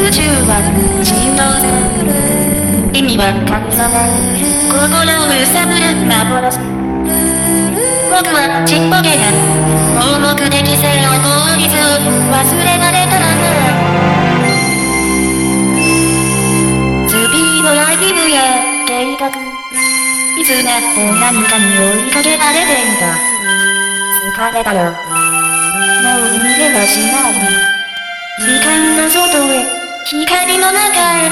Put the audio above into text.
宇宙は無人のル意味は神様ら心を揺さぶる幻僕はちっぽけな盲目的性を効率を忘れられたらなスピードや義務や計画いつだって何かに追いかけられていた疲れたよもう逃げはしない時間の外へ。光の中へ。